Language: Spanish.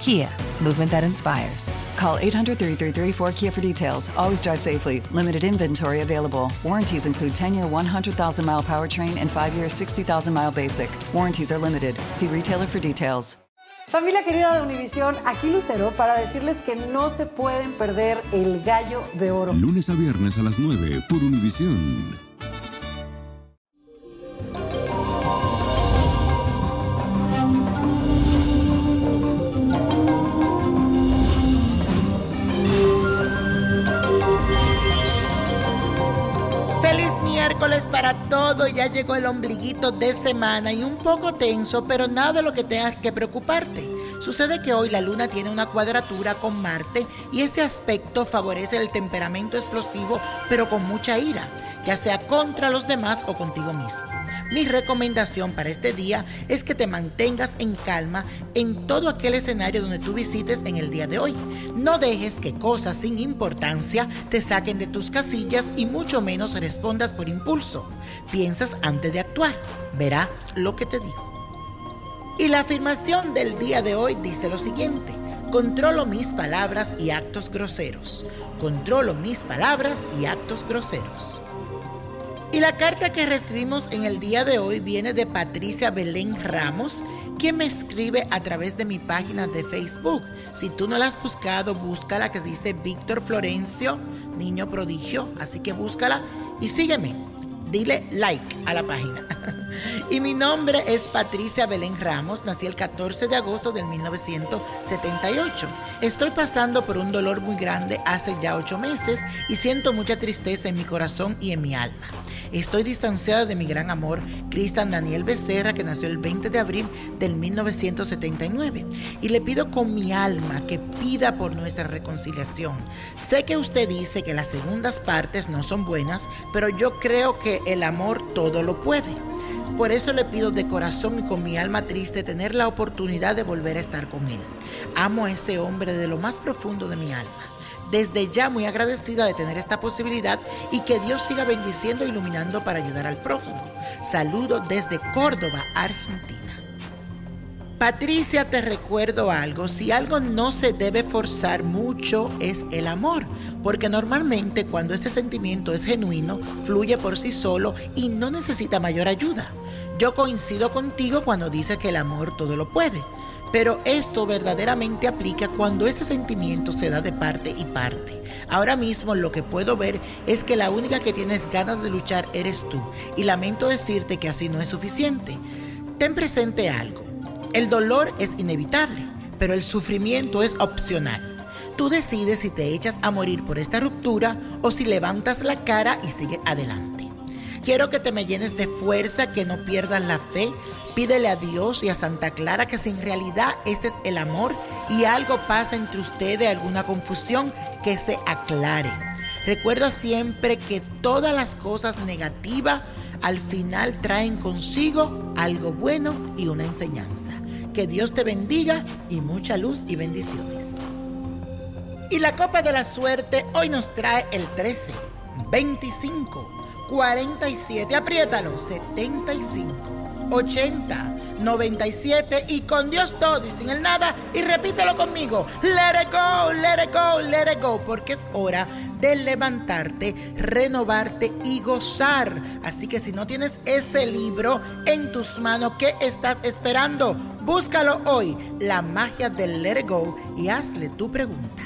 Kia, movement that inspires. Call 800 333 4KIA for details. Always drive safely. Limited inventory available. Warranties include 10 year 100,000 mile powertrain and 5 year 60,000 mile basic. Warranties are limited. See retailer for details. Familia querida de Univisión, aquí Lucero para decirles que no se pueden perder el gallo de oro. Lunes a viernes a las 9 por Univisión. Todo, ya llegó el ombliguito de semana y un poco tenso, pero nada de lo que tengas que preocuparte. Sucede que hoy la luna tiene una cuadratura con Marte y este aspecto favorece el temperamento explosivo, pero con mucha ira, ya sea contra los demás o contigo mismo. Mi recomendación para este día es que te mantengas en calma en todo aquel escenario donde tú visites en el día de hoy. No dejes que cosas sin importancia te saquen de tus casillas y mucho menos respondas por impulso. Piensas antes de actuar. Verás lo que te digo. Y la afirmación del día de hoy dice lo siguiente. Controlo mis palabras y actos groseros. Controlo mis palabras y actos groseros. Y la carta que recibimos en el día de hoy viene de Patricia Belén Ramos, quien me escribe a través de mi página de Facebook. Si tú no la has buscado, búscala que dice Víctor Florencio, niño prodigio. Así que búscala y sígueme. Dile like a la página. y mi nombre es Patricia Belén Ramos. Nací el 14 de agosto del 1978. Estoy pasando por un dolor muy grande hace ya ocho meses y siento mucha tristeza en mi corazón y en mi alma. Estoy distanciada de mi gran amor, Cristian Daniel Becerra, que nació el 20 de abril del 1979. Y le pido con mi alma que pida por nuestra reconciliación. Sé que usted dice que las segundas partes no son buenas, pero yo creo que el amor todo lo puede. Por eso le pido de corazón y con mi alma triste tener la oportunidad de volver a estar con él. Amo a ese hombre de lo más profundo de mi alma. Desde ya muy agradecida de tener esta posibilidad y que Dios siga bendiciendo e iluminando para ayudar al prójimo. Saludo desde Córdoba, Argentina. Patricia, te recuerdo algo, si algo no se debe forzar mucho es el amor, porque normalmente cuando este sentimiento es genuino, fluye por sí solo y no necesita mayor ayuda. Yo coincido contigo cuando dices que el amor todo lo puede, pero esto verdaderamente aplica cuando ese sentimiento se da de parte y parte. Ahora mismo lo que puedo ver es que la única que tienes ganas de luchar eres tú, y lamento decirte que así no es suficiente. Ten presente algo. El dolor es inevitable, pero el sufrimiento es opcional. Tú decides si te echas a morir por esta ruptura o si levantas la cara y sigues adelante. Quiero que te me llenes de fuerza, que no pierdas la fe. Pídele a Dios y a Santa Clara que si en realidad este es el amor y algo pasa entre ustedes, alguna confusión, que se aclare. Recuerda siempre que todas las cosas negativas al final traen consigo algo bueno y una enseñanza. Que Dios te bendiga y mucha luz y bendiciones. Y la copa de la suerte hoy nos trae el 13, 25, 47, apriétalo, 75, 80, 97 y con Dios todo y sin el nada. Y repítelo conmigo. Let it go, let it go, let it go. Porque es hora de levantarte, renovarte y gozar. Así que si no tienes ese libro en tus manos, ¿qué estás esperando? Búscalo hoy, La magia del Let It Go, y hazle tu pregunta.